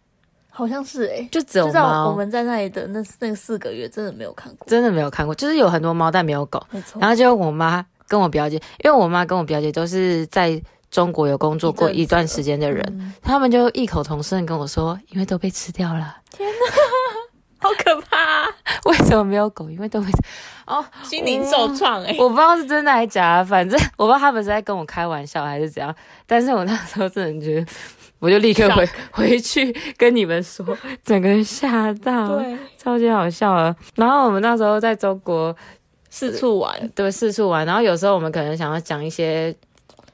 好像是哎、就只有猫我猫，们在那里的那那个四个月，真的没有看过。真的没有看过，就是有很多猫，但没有狗。没错，然后就我妈跟我表姐，因为我妈跟我表姐都是在中国有工作过一段时间的人，嗯他们就异口同声地跟我说，因为都被吃掉了。好可怕、啊，为什么没有狗？因为都被，心灵受创哎。我不知道是真的还是假的，反正我不知道他们是在跟我开玩笑还是怎样。但是我那时候真的觉得，我就立刻回回去跟你们说，整个人吓到，对，超级好笑了。然后我们那时候在中国四处玩，对四处玩，然后有时候我们可能想要讲一些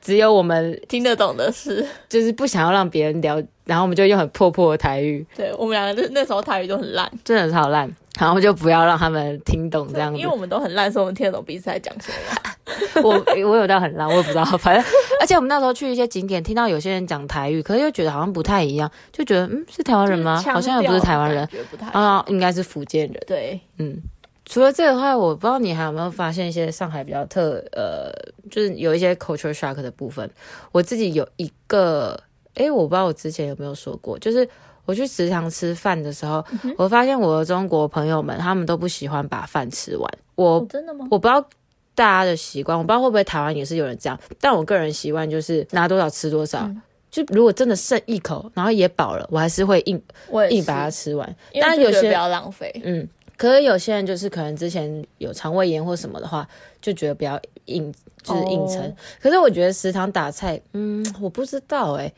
只有我们听得懂的事。就是不想要让别人聊，然后我们就用很破破的台语，对我们两个那那时候台语就很烂，真的超烂，然后就不要让他们听懂这样子因为。我们都很烂，所以我们听得懂彼此在讲什么。我我有到很烂，我也不知道，反正 而且我们那时候去一些景点，听到有些人讲台语，可是又觉得好像不太一样，就觉得嗯是台湾人吗？好像也不是台湾人，，不太啊，应该是福建人。对，嗯，除了这个的话，我不知道你还有没有发现一些上海比较特呃，就是有一些 culture shock 的部分。我自己有一个，诶，我不知道我之前有没有说过，就是我去食堂吃饭的时候，我发现我的中国朋友们他们都不喜欢把饭吃完。我哦，真的吗？我不知道大家的习惯，我不知道会不会台湾也是有人这样，但我个人习惯就是拿多少吃多少。嗯就如果真的剩一口，然后也饱了，我还是会硬硬把它吃完。因为当然有些就觉得不要浪费。嗯，可是有些人就是可能之前有肠胃炎或什么的话，就觉得比较硬，就是硬撑。哦可是我觉得食堂打菜，嗯，我不知道哎、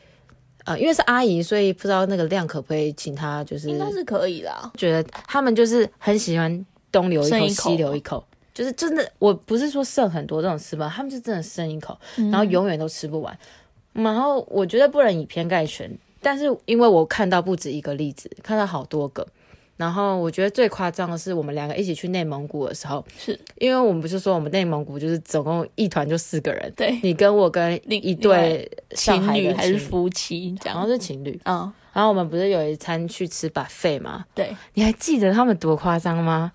呃，因为是阿姨，所以不知道那个量可不可以请她，就是应该是可以啦，觉得他们就是很喜欢东留一口西留一口，就是真的，我不是说剩很多这种吃法，他们就真的剩一口，嗯然后永远都吃不完。然后我觉得不能以偏概全，但是因为我看到不止一个例子，看到好多个。然后我觉得最夸张的是，我们两个一起去内蒙古的时候，是因为我们不是说我们内蒙古就是总共一团就四个人，对你跟我跟另一对上情侣还是夫妻这然后？是情侣。嗯，然后我们不是有一餐去吃 buffet 吗？对，你还记得他们多夸张吗？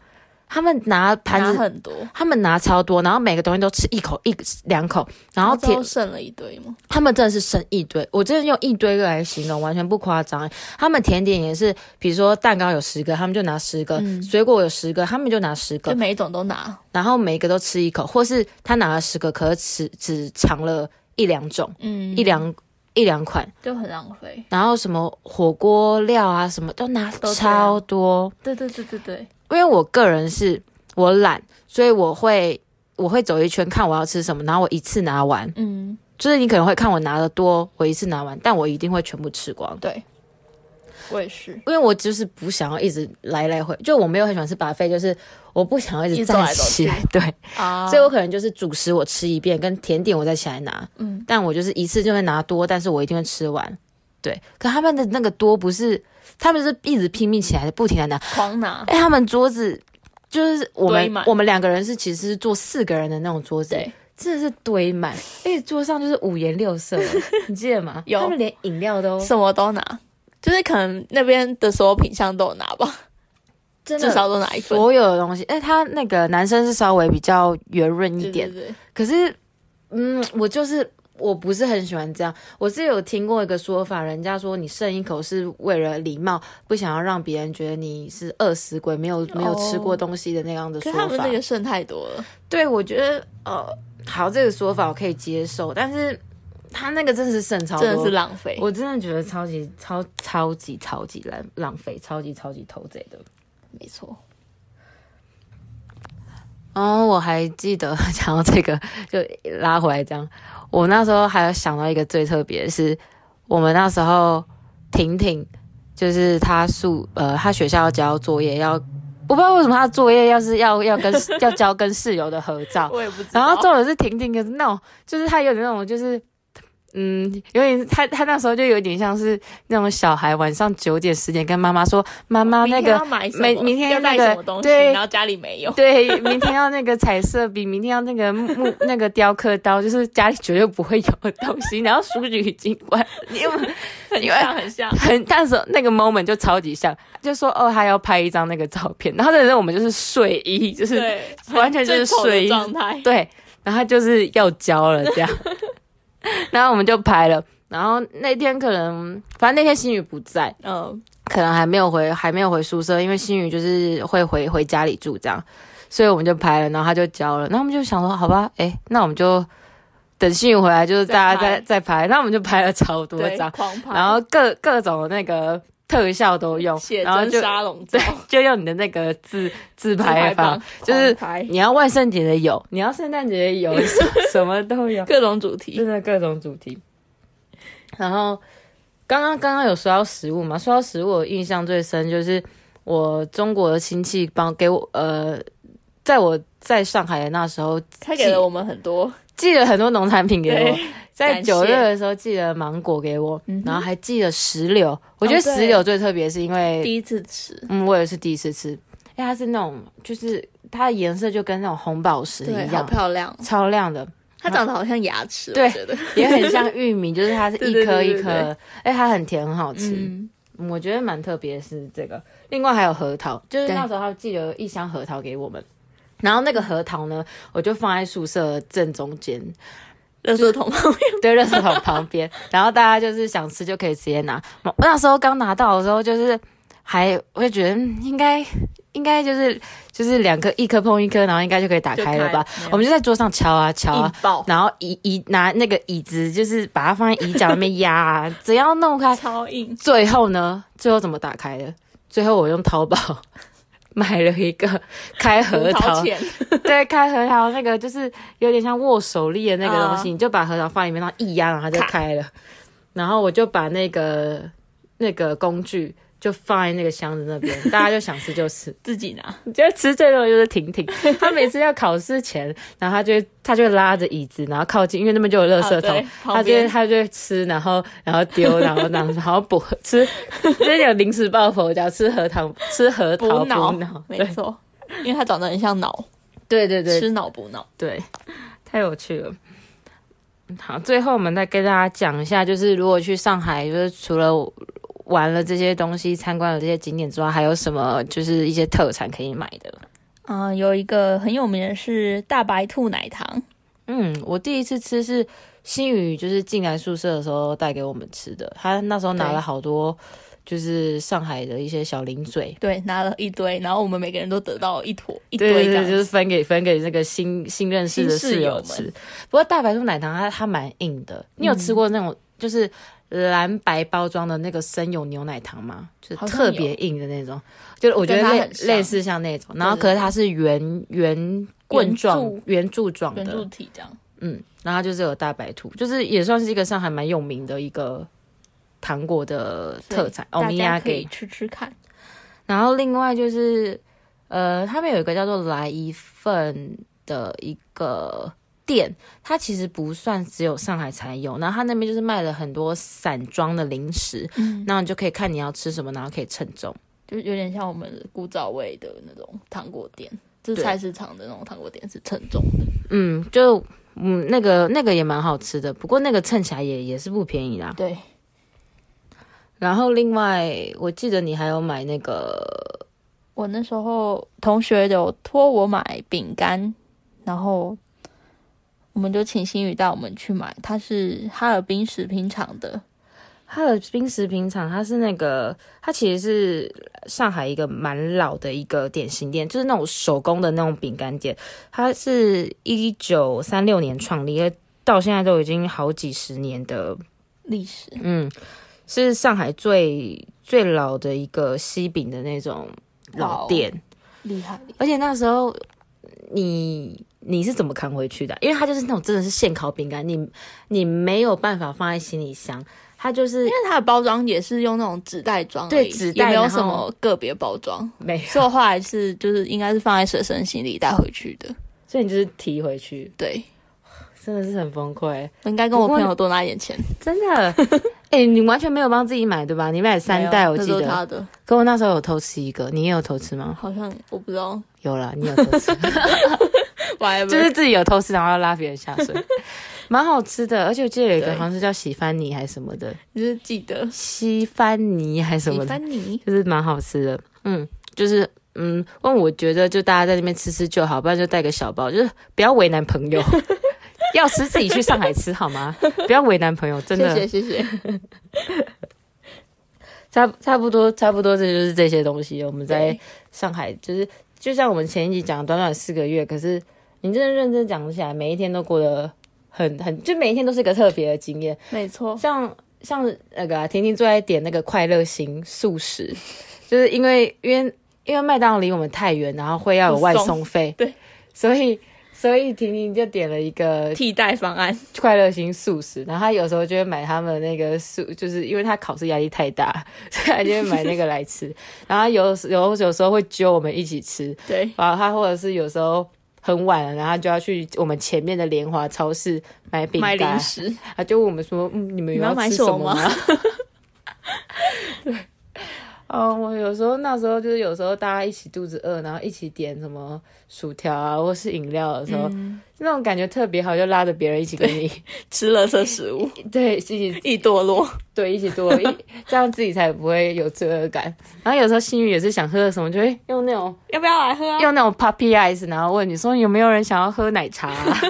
他们拿盘子，拿很多，他们拿超多，然后每个东西都吃一口一两口，然后都剩了一堆吗？他们真的是剩一堆，我真的用一堆个来形容，完全不夸张。他们甜点也是，比如说蛋糕有十个，他们就拿十个；嗯水果有十个，他们就拿十个，就每一种都拿，然后每一个都吃一口，或是他拿了十个，可是只只尝了一两种，嗯，一两一两款，就很浪费。然后什么火锅料啊，什么都拿都超多。对对对对对，因为我个人是我懒，所以我会我会走一圈看我要吃什么，然后我一次拿完。嗯，就是你可能会看我拿的多，我一次拿完，但我一定会全部吃光，对，我也是，因为我就是不想要一直来来回，就我没有很喜欢吃把费，就是我不想要一直站起来，对，啊。所以我可能就是主食我吃一遍，跟甜点我再起来拿，嗯，但我就是一次就会拿多，但是我一定会吃完，对。可他们的那个多不是，他们是一直拼命起来的，不停的拿，狂拿，哎，他们桌子就是我们我们两个人是其实是坐四个人的那种桌子，对，真的是堆满，而且桌上就是五颜六色的，你记得吗？有。他们连饮料都什么都拿，就是可能那边的所有品相都有拿吧，真至少都拿一份，所有的东西。哎，他那个男生是稍微比较圆润一点，对对对，可是嗯，我就是我不是很喜欢这样。我是有听过一个说法，人家说你剩一口是为了礼貌，不想要让别人觉得你是饿死鬼，没有没有吃过东西的那样的说法。可他们那个剩太多了，对，我觉得呃，好，这个说法我可以接受，但是他那个真的是剩超多，真的是浪费。我真的觉得超级超超级超级浪浪费，超级超级偷贼的。没错，然后我还记得 讲到这个，就拉回来这样。我那时候还有想到一个最特别的是，我们那时候婷婷就是她宿呃，她学校要交作业，要我不知道为什么她作业要是要要跟 要交跟室友的合照，我也不知道。然后重点是婷婷，可是那种就是她有点那种就是。嗯，有点他他那时候就有点像是那种小孩，晚上九点十点跟妈妈说：“妈妈，那个每明天要那个对，然后家里没有，对，明天要那个彩色笔，明天要那个木 那个雕刻刀，就是家里绝对不会有的东西。然后书局经关，因为很像很像，很那时候那个 moment 就超级像，就说哦，他要拍一张那个照片，然后那时候我们就是睡衣，就是完全就是睡衣。状态，对，然后就是要交了这样。然后我们就拍了，然后那天可能，反正那天新宇不在，嗯，可能还没有回，还没有回宿舍，因为新宇就是会回回家里住这样，所以我们就拍了，然后他就交了，然后我们就想说，好吧，哎，那我们就等新宇回来，就是大家再再拍，那我们就拍了超多张，然后各各种那个。特效都用，然后就沙龙对，就用你的那个自自拍法，就是你要万圣节的有，你要圣诞节的有，什么都有，各种主题，真的各种主题。然后刚刚刚刚有说到食物嘛，说到食物，我印象最深就是我中国的亲戚帮给我，呃，在我在上海的那时候，他给了我们很多。寄了很多农产品给我，在九月的时候寄了芒果给我，然后还寄了石榴。我觉得石榴最特别，是因为第一次吃，嗯，我也是第一次吃。因为它是那种，就是它的颜色就跟那种红宝石一样，漂亮，超亮的。它长得好像牙齿，对，也很像玉米，就是它是 一颗一颗，哎，它很甜，很好吃。我觉得蛮特别是这个。另外还有核桃，就是那时候他寄了一箱核桃给我们。然后那个核桃呢，我就放在宿舍正中间，热圾桶旁边，对，热圾桶旁边。然后大家就是想吃就可以直接拿。我那时候刚拿到的时候，就是还我就觉得应该应该就是就是两颗一颗碰一颗，然后应该就可以打开了吧？我们就在桌上敲啊敲啊，然后椅椅拿那个椅子，就是把它放在椅角那边压，啊，只要弄开超硬。最后呢，最后怎么打开的？最后我用淘宝。买了一个开核桃，对，开核桃那个就是有点像握手力的那个东西，你就把核桃放里面，然后一压，然后它就开了。然后我就把那个那个工具。就放在那个箱子那边，大家就想吃就吃，自己拿。你觉得吃最多的就是婷婷，她每次要考试前，然后她就她就拉着椅子，然后靠近，因为那边就有垃圾桶，她就她就吃，然后然后丢，然后然后补吃，就是有临时抱佛脚，吃核桃，吃核桃补脑，没错，因为它长得很像脑，对对对，吃脑补脑，对，太有趣了。好，最后我们再跟大家讲一下，就是如果去上海，就是除了。玩了这些东西，参观了这些景点之外，还有什么就是一些特产可以买的？嗯，有一个很有名的是大白兔奶糖。嗯，我第一次吃是新宇，就是进来宿舍的时候带给我们吃的。他那时候拿了好多，就是上海的一些小零嘴。对，拿了一堆，然后我们每个人都得到一坨一堆，就是分给分给那个新新认识的室友吃。不过大白兔奶糖它它蛮硬的，你有吃过那种就是？蓝白包装的那个生有牛奶糖吗？就是特别硬的那种，就是我觉得类类似像那种，然后可是它是圆圆棍状、圆柱状的圆柱体这样。嗯，然后就是有大白兔，就是也算是一个上海蛮有名的一个糖果的特产，大家可以吃吃看。然后另外就是，呃，他们有一个叫做来一份的一个。店它其实不算只有上海才有，然后它那边就是卖了很多散装的零食，嗯，那你就可以看你要吃什么，然后可以称重，就有点像我们古早味的那种糖果店，就是菜市场的那种糖果店是称重的，嗯，就嗯那个那个也蛮好吃的，不过那个称起来也也是不便宜啦，对。然后另外我记得你还有买那个，我那时候同学有托我买饼干，然后。我们就请新宇带我们去买，它是哈尔滨食品厂的，哈尔滨食品厂，它是那个，它其实是上海一个蛮老的一个点心店，就是那种手工的那种饼干店。它是一九三六年创立，到现在都已经好几十年的，历史嗯，是上海最最老的一个西饼的那种老店。厉害，而且那时候你你是怎么扛回去的？因为它就是那种真的是现烤饼干，你你没有办法放在行李箱，它就是因为它的包装也是用那种纸袋装对纸袋没有什么个别包装，没有，所以我后来是就是应该是放在随身行李带回去的。所以你就是提回去，对，真的是很崩溃，我应该跟我朋友多拿一点钱。真的。哎、你完全没有帮自己买对吧？你买三袋，我记得。他的，可我那时候有偷吃一个，你也有偷吃吗？好像我不知道，有啦，你有偷吃，就就是自己有偷吃，然后要拉别人下水，蛮好吃的。而且我记得有一个好像是叫喜番尼还是什么的，就是记得西番尼还是什喜么的，欢你，就是蛮好吃的。嗯，就是嗯，问我觉得就大家在那边吃吃就好，不然就带个小包，就是不要为难朋友。要吃自己去上海吃好吗？不要为难朋友，真的。谢谢谢谢。差差不多，差不多，这就是这些东西。我们在上海，就是就像我们前一集讲，短短四个月，可是你真的认真讲起来，每一天都过得很很，就每一天都是一个特别的经验。没错，像像那个、啊、婷婷最爱点那个快乐型素食，就是因为因为因为麦当劳离我们太远，然后会要有外送费，对，所以所以婷婷就点了一个替代方案，快乐星素食，然后她有时候就会买他们那个素，就是因为她考试压力太大，所以她就会买那个来吃。然后他有有有时候会揪我们一起吃，对，然后她或者是有时候很晚了，然后他就要去我们前面的联华超市买饼买干零，食，她就问我们说：“嗯，你们有要买什么吗？” 对。哦，我有时候那时候就是有时候大家一起肚子饿，然后一起点什么薯条啊，或是饮料的时候，嗯那种感觉特别好，就拉着别人一起跟你吃垃圾食物，对，一起一堕落，对一起多一，这样自己才不会有罪恶感。然后有时候幸运也是想喝什么，就会用那种要不要来喝啊？用那种 puppy eyes，然后问你说有没有人想要喝奶茶、啊？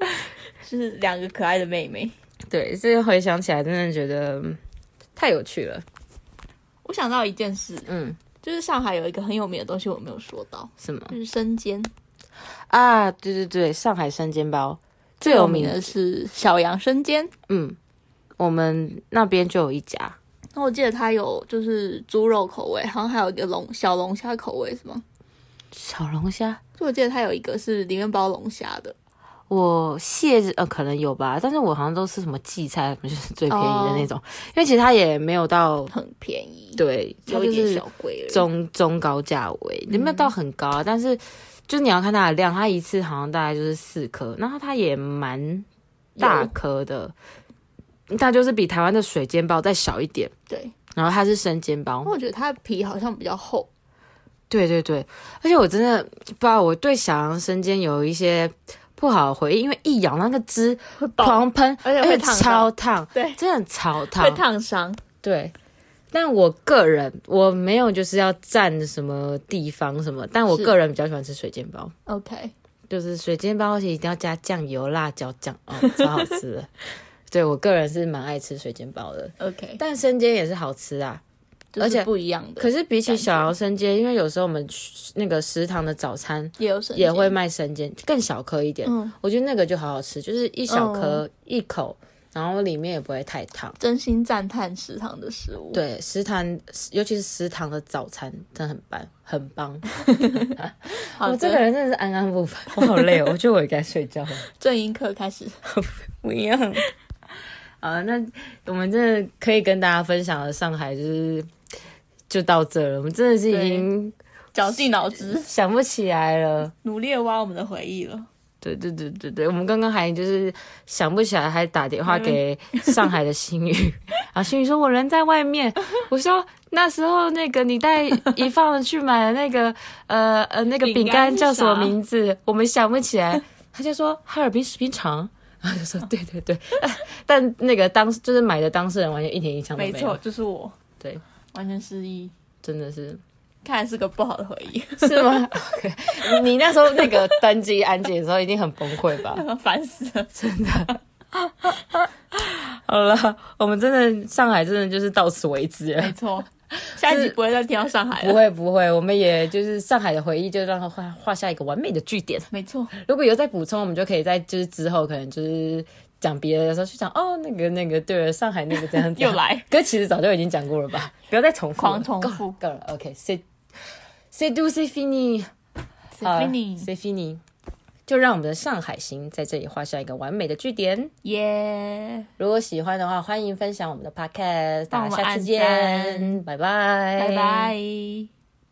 是两个可爱的妹妹。对，这个回想起来，真的觉得嗯太有趣了。我想到一件事，嗯，就是上海有一个很有名的东西我没有说到，什么就是生煎，啊？对对对，上海生煎包最最有名的，有名的是小杨生煎。嗯，我们那边就有一家。那我记得它有就是猪肉口味，好像还有一个龙小龙虾口味，是吗？小龙虾，就我记得它有一个是里面包龙虾的，我蟹呃可能有吧，但是我好像都是什么荠菜，就是最便宜的那种，因为其实它也没有到很便宜，对，它有一点就是小贵了。中中高价位，也没有到很高啊，但是就是你要看它的量，它一次好像大概就是四颗，然后它也蛮大颗的，它就是比台湾的水煎包再小一点，对，然后它是生煎包，我觉得它的皮好像比较厚，对对对，而且我真的不知道，我对小杨生煎有一些不好回忆，因为一咬那个汁会，狂喷，而且会烫超烫，对，真的很超会烫，烫伤。对。但我个人我没有就是要占什么地方什么，但我个人比较喜欢吃水煎包，OK，就是水煎包，而且一定要加酱油、辣椒酱，哦，超好吃的。对我个人是蛮爱吃水煎包的，OK，但生煎也是好吃啊。就是而且不一样的，可是比起小姚生煎，因为有时候我们去那个食堂的早餐也有生煎也会，卖生煎，更小颗一点。嗯，我觉得那个就好好吃，就是一小颗、一口，然后里面也不会太烫。真心赞叹食堂的食物。，对，食堂尤其是食堂的早餐真的很棒，很棒。我这个人真的是安安不烦，我好累哦，我觉得我也该睡觉了。正音课开始。不一样。啊，那我们真的可以跟大家分享的上海就是就到这了，我们真的是已经绞尽脑汁，想不起来了。努力的挖我们的回忆了。对对对对对，我们刚刚还就是想不起来，还打电话给 上海的新宇，然后新宇说我人在外面，我说那时候那个你带一放去买的那个呃呃那个饼饼干叫什么名字？我们想不起来，他就说哈尔滨食品厂。然后就说对对对，但那个当就是买的当事人完全一点印象都没有，没错，就是我。对，完全失忆。真的是看来是个不好的回忆，是吗？OK，你那时候那个登机安检的时候一定很崩溃吧？烦死了。真的 好了，我们真的上海真的就是到此为止了没。错，下一集不会再听到上海了。不，会不会，我们也就是上海的回忆，就让它画画下一个完美的句点。没错，如果有再补充，我们就可以在就是之后可能就是讲别的的时候去讲哦，那个那个，对了，上海那个这样子又来，歌其实早就已经讲过了吧？不要再重复了，狂重复。够了。OK，c'est c'est do c'est fini，好 fini c'est fini，就让我们的上海行在这里画下一个完美的句点。耶，如果喜欢的话，欢迎分享我们的 podcast，大家下次见，拜拜，拜拜。